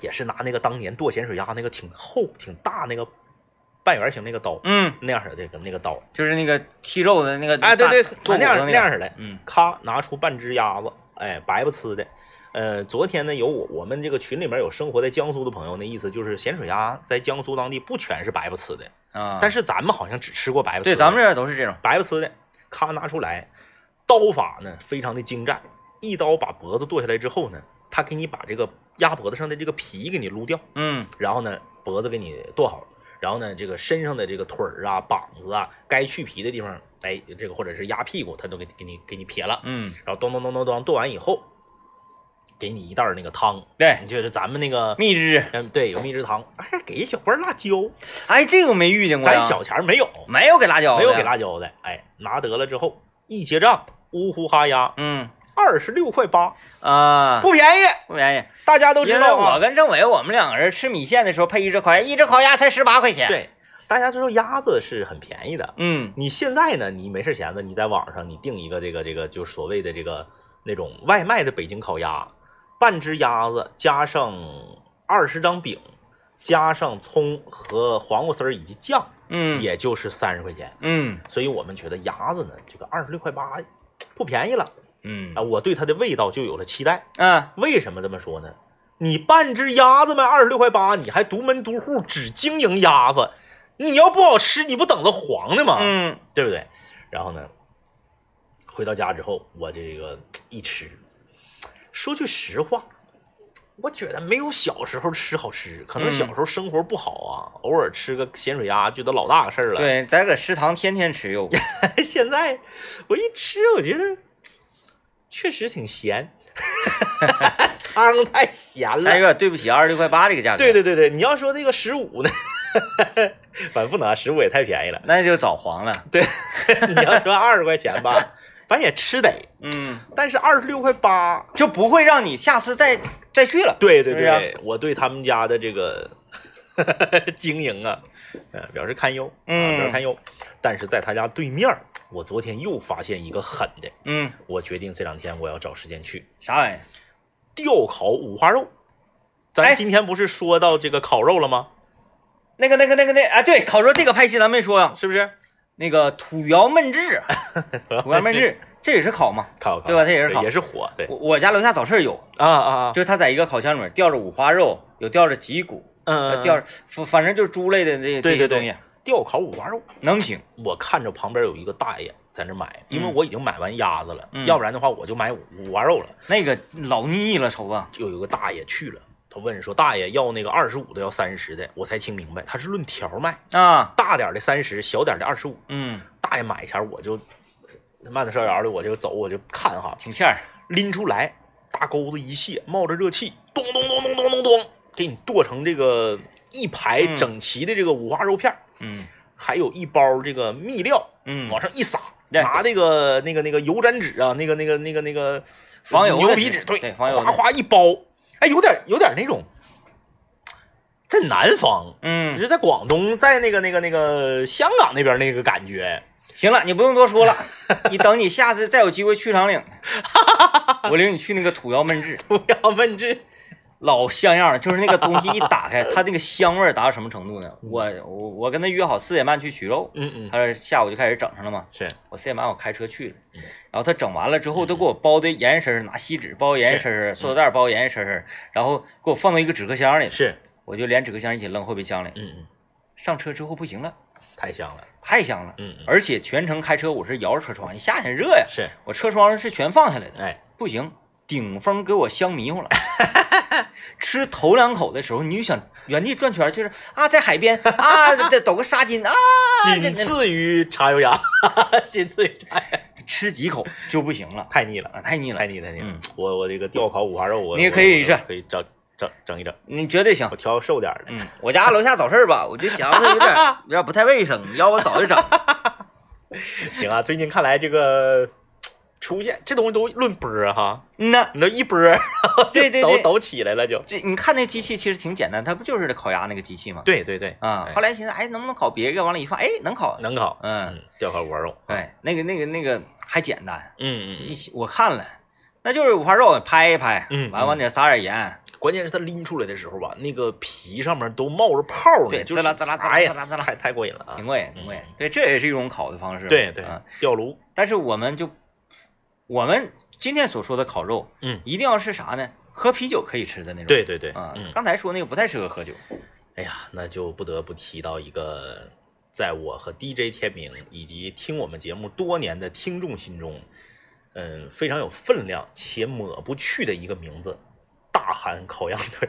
S2: 也是拿那个当年剁咸水鸭那个挺厚挺大那个半圆形那个刀，
S1: 嗯，
S2: 那样式的这个那个刀，
S1: 就是那个剔肉的那个，
S2: 哎，对对，
S1: 做
S2: 那样。那样式的，
S1: 嗯。
S2: 咔拿出半只鸭子，哎，白不呲的。呃，昨天呢，有我我们这个群里面有生活在江苏的朋友，那意思就是咸水鸭在江苏当地不全是白不呲的，
S1: 啊，
S2: 但是咱们好像只吃过白不呲的。
S1: 对咱们这儿都是这种，
S2: 白不呲的，咔拿出来，刀法呢非常的精湛，一刀把脖子剁下来之后呢，他给你把这个鸭脖子上的这个皮给你撸掉，
S1: 嗯。
S2: 然后呢脖子给你剁好，然后呢这个身上的这个腿儿啊、膀子啊，该去皮的地方，哎，这个或者是鸭屁股，他都给给你给你撇了，
S1: 嗯，
S2: 然后咚咚咚咚咚剁完以后，给你一袋儿那个汤，
S1: 对，
S2: 你就是咱们那个。
S1: 蜜汁，
S2: 嗯，对，有蜜汁汤，哎，给一小罐辣椒，
S1: 哎，这个我没遇见过呀，
S2: 咱小钱没有，
S1: 没有给辣椒，
S2: 没有给，辣椒的，哎，拿得了之后一结账，呜呼哈呀，
S1: 嗯
S2: 二十六块八，
S1: 啊，
S2: 不便宜，
S1: 不便宜，
S2: 大家都知道啊。
S1: 跟政委我们两个人吃米线的时候配一只烤鸭，一只烤鸭才十八块钱，，
S2: 对，大家知道鸭子是很便宜的。
S1: 嗯。
S2: 你现在呢，你没事闲的，你在网上你订一个这个这个，就所谓的这个那种外卖的北京烤鸭，半只鸭子加上二十张饼，加上葱和黄瓜丝儿以及酱，
S1: 嗯。
S2: 也就是三十块钱。
S1: 嗯。
S2: 所以我们觉得鸭子呢，这个二十六块八不便宜了
S1: 嗯
S2: 啊，我对它的味道就有了期待。
S1: 嗯，
S2: 为什么这么说呢？你半只鸭子卖二十六块八，你还独门独户只经营鸭子，你要不好吃，你不等着黄的吗？
S1: 嗯
S2: 对不对？然后呢，回到家之后，我这个一吃，说句实话，我觉得没有小时候吃好吃。可能
S1: 嗯
S2: 小时候生活不好啊，偶尔吃个咸水鸭觉得老大个事儿了。，
S1: 对，咱搁食堂天天吃肉，
S2: 现在我一吃，我觉得确实挺咸，汤太咸了。
S1: 还有点对不起二十六块八这个价格，
S2: 对，对对对，你要说这个十五呢，反正不能，十五也太便宜了。
S1: 那就早黄了，
S2: 对，你要说二十块钱吧，反正也吃得，
S1: 嗯，
S2: 但是二十六块八，
S1: 就不会让你下次再再去了，
S2: 对对
S1: 是是啊
S2: 对，我对他们家的这个 经营啊，呃，表示堪忧，啊
S1: 嗯
S2: 表示堪忧。但是在他家对面儿，我昨天又发现一个狠的，
S1: 嗯，
S2: 我决定这两天我要找时间去
S1: 啥玩意儿？
S2: 吊烤五花肉。咱
S1: 哎
S2: 今天不是说到这个烤肉了吗？
S1: 那个那个那个那啊，对，烤肉这个派系咱没说呀，
S2: 是不是？
S1: 那个土窑焖制，土窑焖制这也是烤嘛，
S2: 烤烤，
S1: 对吧它也是烤
S2: 也是火，对
S1: 我我家楼下早市有，
S2: 啊啊啊，
S1: 就是他在一个烤箱里面吊着五花肉，有吊着脊骨，
S2: 嗯
S1: 呃，吊着反反正就是猪类的这这
S2: 对对对
S1: 些东西
S2: 吊烤五花肉。
S1: 能行，
S2: 我看着旁边有一个大爷在那买，因为
S1: 嗯
S2: 我已经买完鸭子了，
S1: 嗯
S2: 要不然的话我就买五五花肉了。
S1: 那个老腻了，瞅吧，
S2: 就有个大爷去了，他问说：“大爷要那个二十五的，要三十的？”我才听明白，他是论条卖，
S1: 啊，
S2: 大点的三十，小点的二十五。
S1: 嗯，
S2: 大爷买前我就慢的逍遥的，我就走，我就看哈，
S1: 挺欠儿，
S2: 拎出来，大钩子一卸，冒着热气，咚咚咚咚咚咚咚，给你剁成这个一排
S1: 嗯
S2: 整齐的这个五花肉片儿，
S1: 嗯
S2: 还有一包这个秘料，
S1: 嗯，
S2: 往上一撒，拿那个那个那个油毡纸啊，那个那个那个那个
S1: 防油
S2: 牛皮纸，对，
S1: 防油
S2: 哗哗一包，哎，有点有点那种，在南方，你
S1: 嗯，
S2: 是在广东，在那个那个那个香港那边那个感觉，
S1: 行了，你不用多说了，你等你下次再有机会去长岭，我领你去那个土窑焖制，
S2: 土窑焖制，
S1: 老像样了，就是那个东西一打开，它那个香味儿达到什么程度呢？我我我跟他约好四点半去取肉，
S2: 嗯嗯，
S1: 他说下午就开始整上了嘛，
S2: 是，
S1: 我四点半我开车去了
S2: 嗯，
S1: 然后他整完了之后，都给我包的严严实实，拿锡纸包严严实实，塑料袋包严严实实，然后给我放到一个纸壳箱里，
S2: 是，
S1: 我就连纸壳箱一起扔后备箱里。
S2: 嗯嗯，
S1: 上车之后不行了，
S2: 太香了，
S1: 太香了，
S2: 嗯嗯，
S1: 而且全程开车我是摇着车窗，你夏天热呀，
S2: 是，
S1: 我车窗是全放下来的，
S2: 哎，
S1: 不行，顶风给我香迷糊了。吃头两口的时候，你就想原地转圈，就是啊，在海边啊，这抖个纱巾啊，
S2: 仅次于茶油鸭，仅次于茶油鸭，
S1: 吃几口就不行了。
S2: 太腻了，
S1: 啊，太腻了。
S2: 太。腻太腻了。
S1: 嗯，
S2: 我我这个吊烤五花肉，我
S1: 你也可以是。
S2: 可以整整整一整，
S1: 你绝对行。
S2: 我，挑瘦点的，
S1: 嗯，我家楼下早市儿吧，我就想着有点 有点不太卫生，要不早就整。
S2: 行啊，最近看来这个出现这东西都论波儿哈，
S1: 嗯呐，
S2: 你都一波儿，
S1: 对对对。
S2: 都都起来了就。
S1: 这你看那机器其实挺简单，它不就是烤鸭那个机器吗？
S2: 对对对，
S1: 啊，
S2: 哎。
S1: 后来寻思，哎，能不能烤别个？完了，一放，哎，能烤。
S2: 能烤，
S1: 嗯，
S2: 嗯，吊烤五花肉，
S1: 哎，那个那个那个还简单，
S2: 嗯嗯
S1: 我看了，那就是五花肉拍一拍，
S2: 嗯
S1: 完往里撒点盐，
S2: 关键是它拎出来的时候吧，那个皮上面都冒着泡呢，
S1: 滋啦滋啦滋啦滋啦滋啦，
S2: 太太过瘾了啊！
S1: 挺过瘾，挺过瘾。
S2: 嗯。
S1: 对，这也是一种烤的方式。
S2: 对对
S1: 啊，
S2: 吊炉，
S1: 但是我们就我们今天所说的烤肉，
S2: 嗯，
S1: 一定要是啥呢？喝啤酒可以吃的那种。
S2: 对对对，
S1: 啊
S2: 嗯，，
S1: 刚才说那个不太适合喝酒。
S2: 哎呀，那就不得不提到一个，在我和 DJ 天明以及听我们节目多年的听众心中，嗯，非常有分量且抹不去的一个名字——大韩烤羊腿。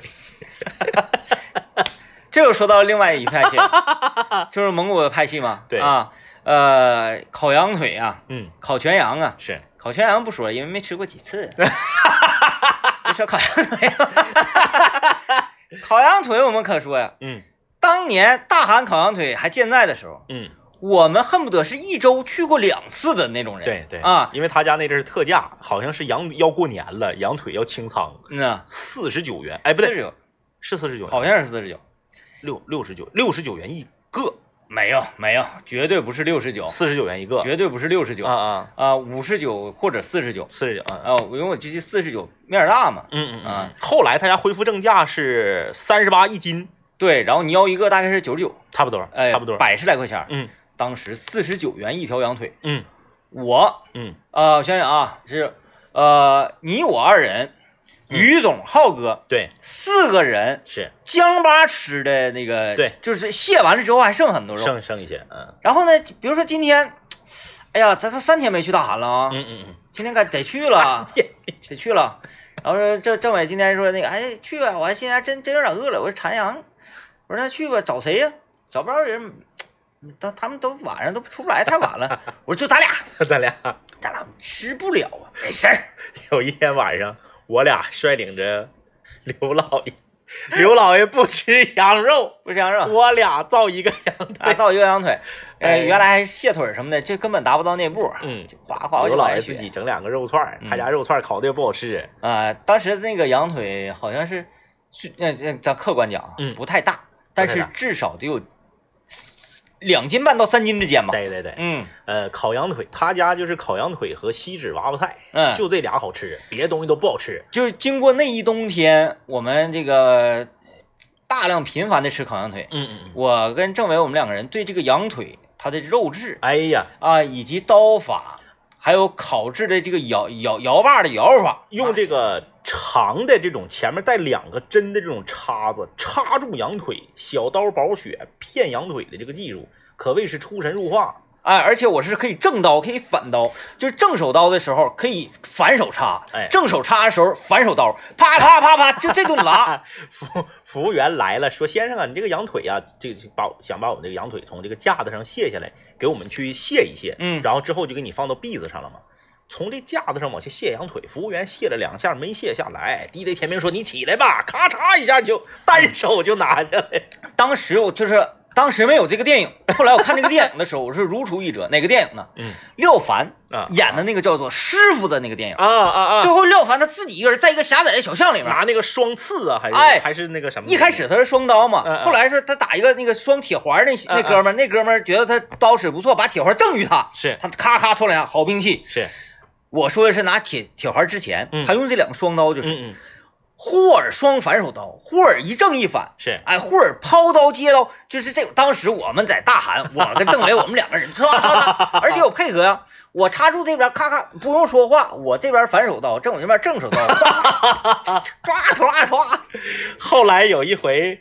S1: 这又说到另外一派系，就是蒙古的派系嘛。
S2: 对
S1: 啊，呃，烤羊腿啊，
S2: 嗯，
S1: 烤全羊啊，
S2: 是，
S1: 烤全羊不说，因为没吃过几次。就说烤羊腿，烤羊腿我们可说呀，
S2: 嗯。
S1: 当年大韩烤羊腿还健在的时候，
S2: 嗯，
S1: 我们恨不得是一周去过两次的那种人。
S2: 对对。
S1: 啊，
S2: 因为他家那阵是特价，好像是羊要过年了，羊腿要清仓，
S1: 嗯呐，
S2: 四十九元，哎，不对，是四十九，
S1: 好像是四十九，
S2: 六六十九，六十九元一个，
S1: 没有没有，绝对不是六十九，
S2: 四十九元一个，
S1: 绝对不是六十九。
S2: 啊啊，
S1: 啊，五十九或者四十九。
S2: 四十九啊，
S1: 哦，因为我记得四十九面儿大嘛，
S2: 嗯嗯
S1: 啊
S2: 嗯，后来他家恢复正价是三十八一斤，
S1: 对，然后你要一个大概是九十九，
S2: 差不多，
S1: 哎，
S2: 差不多，
S1: 百十来块钱儿。
S2: 嗯。
S1: 当时四十九元一条羊腿，
S2: 嗯。
S1: 我
S2: 嗯。
S1: 啊、我想想啊，是呃你我二人，
S2: 嗯
S1: 于总、浩哥
S2: 对，
S1: 四个人，
S2: 是
S1: 江巴吃的那个，
S2: 对，
S1: 就是卸完了之后还剩很多肉。
S2: 剩剩一些，嗯
S1: 然后呢，比如说今天，哎呀，咱这三天没去大韩了啊，
S2: 嗯嗯嗯，
S1: 今天该得去了，得去了。然后说这政委今天说那个，哎，去吧，我还现在真真有点饿了。我说馋羊，我说那去吧，找谁呀？找不着人，他他们都晚上都出不来，太晚了。我说就咱俩，
S2: 咱俩
S1: 咱俩吃不了啊，没事儿。
S2: 有一天晚上，我俩率领着刘老爷，刘老爷不吃羊肉，
S1: 不吃羊肉，
S2: 我俩造一个羊
S1: 啊，
S2: 腿，
S1: 造一个羊腿，呃，
S2: 哎。
S1: 原来还是蟹腿什么的，这根本达不到那步。
S2: 嗯，
S1: 夸夸我
S2: 刘老爷自己整两个肉串他家肉串烤的也不好吃，
S1: 啊、当时那个羊腿好像是，是呃，这咱客观讲啊，
S2: 嗯。
S1: 不太大，但是至少得有两斤半到三斤之间吧。
S2: 对对对，
S1: 嗯。
S2: 呃，烤羊腿，他家就是烤羊腿和锡纸娃娃菜，
S1: 嗯，
S2: 就这俩好吃，别的东西都不好吃。
S1: 就是经过那一冬天，我们这个大量频繁的吃烤羊腿，
S2: 嗯嗯嗯，
S1: 我跟政委我们两个人对这个羊腿它的肉质
S2: 哎呀，
S1: 啊，以及刀法，还有烤制的这个摇摇摇把的摇法，
S2: 用这个长的这种前面带两个针的这种叉子插住羊腿，小刀薄血片羊腿的这个技术，可谓是出神入化。
S1: 哎，而且我是可以正刀，可以反刀，就是正手刀的时候可以反手插，
S2: 哎
S1: 正手插的时候反手刀，啪啪啪啪，就这顿拉。
S2: 服服务员来了，说：“先生啊，你这个羊腿啊，这个把想把我们这个羊腿从这个架子上卸下来，给我们去卸一卸，
S1: 嗯
S2: 然后之后就给你放到篦子上了嘛。从这架子上往下卸羊腿，服务员卸了两下没卸下来，DJ 天明说：‘你起来吧！’咔嚓一下就单手就拿下来。
S1: 当时我就是当时没有这个电影，后来我看这个电影的时候，我是如出一辙。哪个电影呢？
S2: 嗯
S1: 廖凡
S2: 啊
S1: 演的那个叫做《师傅》的那个电影。
S2: 啊啊啊
S1: 最后廖凡他自己一个人在一个狭窄的小巷里面，
S2: 拿那个双刺啊，还是、
S1: 哎
S2: 还是那个什么？
S1: 一开始他是双刀嘛，后来是他打一个那个双铁环那那哥们儿，那哥们儿觉得他刀使不错，把铁环赠予他，
S2: 是
S1: 他咔咔出来好兵器。
S2: 是，
S1: 我说的是拿铁铁环之前，
S2: 嗯
S1: 他用这两个双刀就是
S2: 嗯嗯
S1: 霍尔双反手刀，霍尔一正一反。
S2: 是，
S1: 哎，霍尔抛刀接刀，就是这。当时我们在大喊，我跟政委我们两个人 唰唰唰，而且有配合呀、我插住这边，咔咔不用说话，我这边反手刀，政委那边正手刀，唰唰唰唰，
S2: 后来有一回，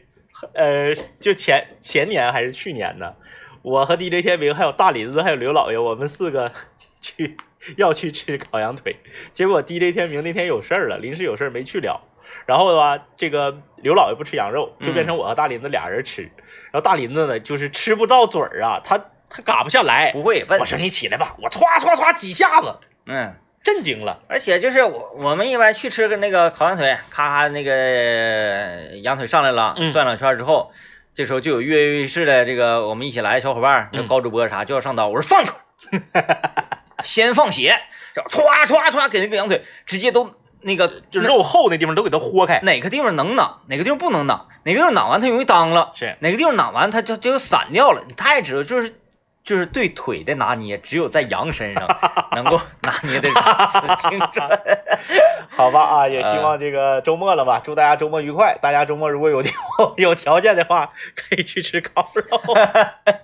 S2: 呃，就前前年还是去年呢，我和 DJ 天明还有大林子还有刘老爷，我们四个 去要去吃烤羊腿，结果 DJ 天明那天有事儿了，临时有事儿没去了。然后的话，这个刘老爷不吃羊肉，就变成我和大林子俩人吃。然后大林子呢，就是吃不到嘴儿啊，他他嘎不下来。
S1: 不会问
S2: 我，说你起来吧，我歘歘歘几下子，
S1: 嗯。
S2: 震惊了。
S1: 而且就是我我们一般去吃个那个烤羊腿，咔咔那个羊腿上来了，
S2: 嗯
S1: 转两圈之后，这时候就有跃跃欲试的这个我们一起来的小伙伴，
S2: 嗯
S1: 就高主播啥就要上刀，我说放口，先放血，唰唰唰，给那个羊腿，直接都，那个
S2: 肉厚的地方都给它豁开，
S1: 哪个地方能囊，哪个地方不能囊，哪个地方囊完它容易当了。
S2: 是，
S1: 哪个地方囊完它就就散掉了，你太知道，就是就是对腿的拿捏，只有在羊身上 能够拿捏的如此精准。
S2: 好吧啊，也希望这个周末了吧，祝大家周末愉快。大家周末如果有有 有条件的话，可以去吃烤肉，哈哈哈。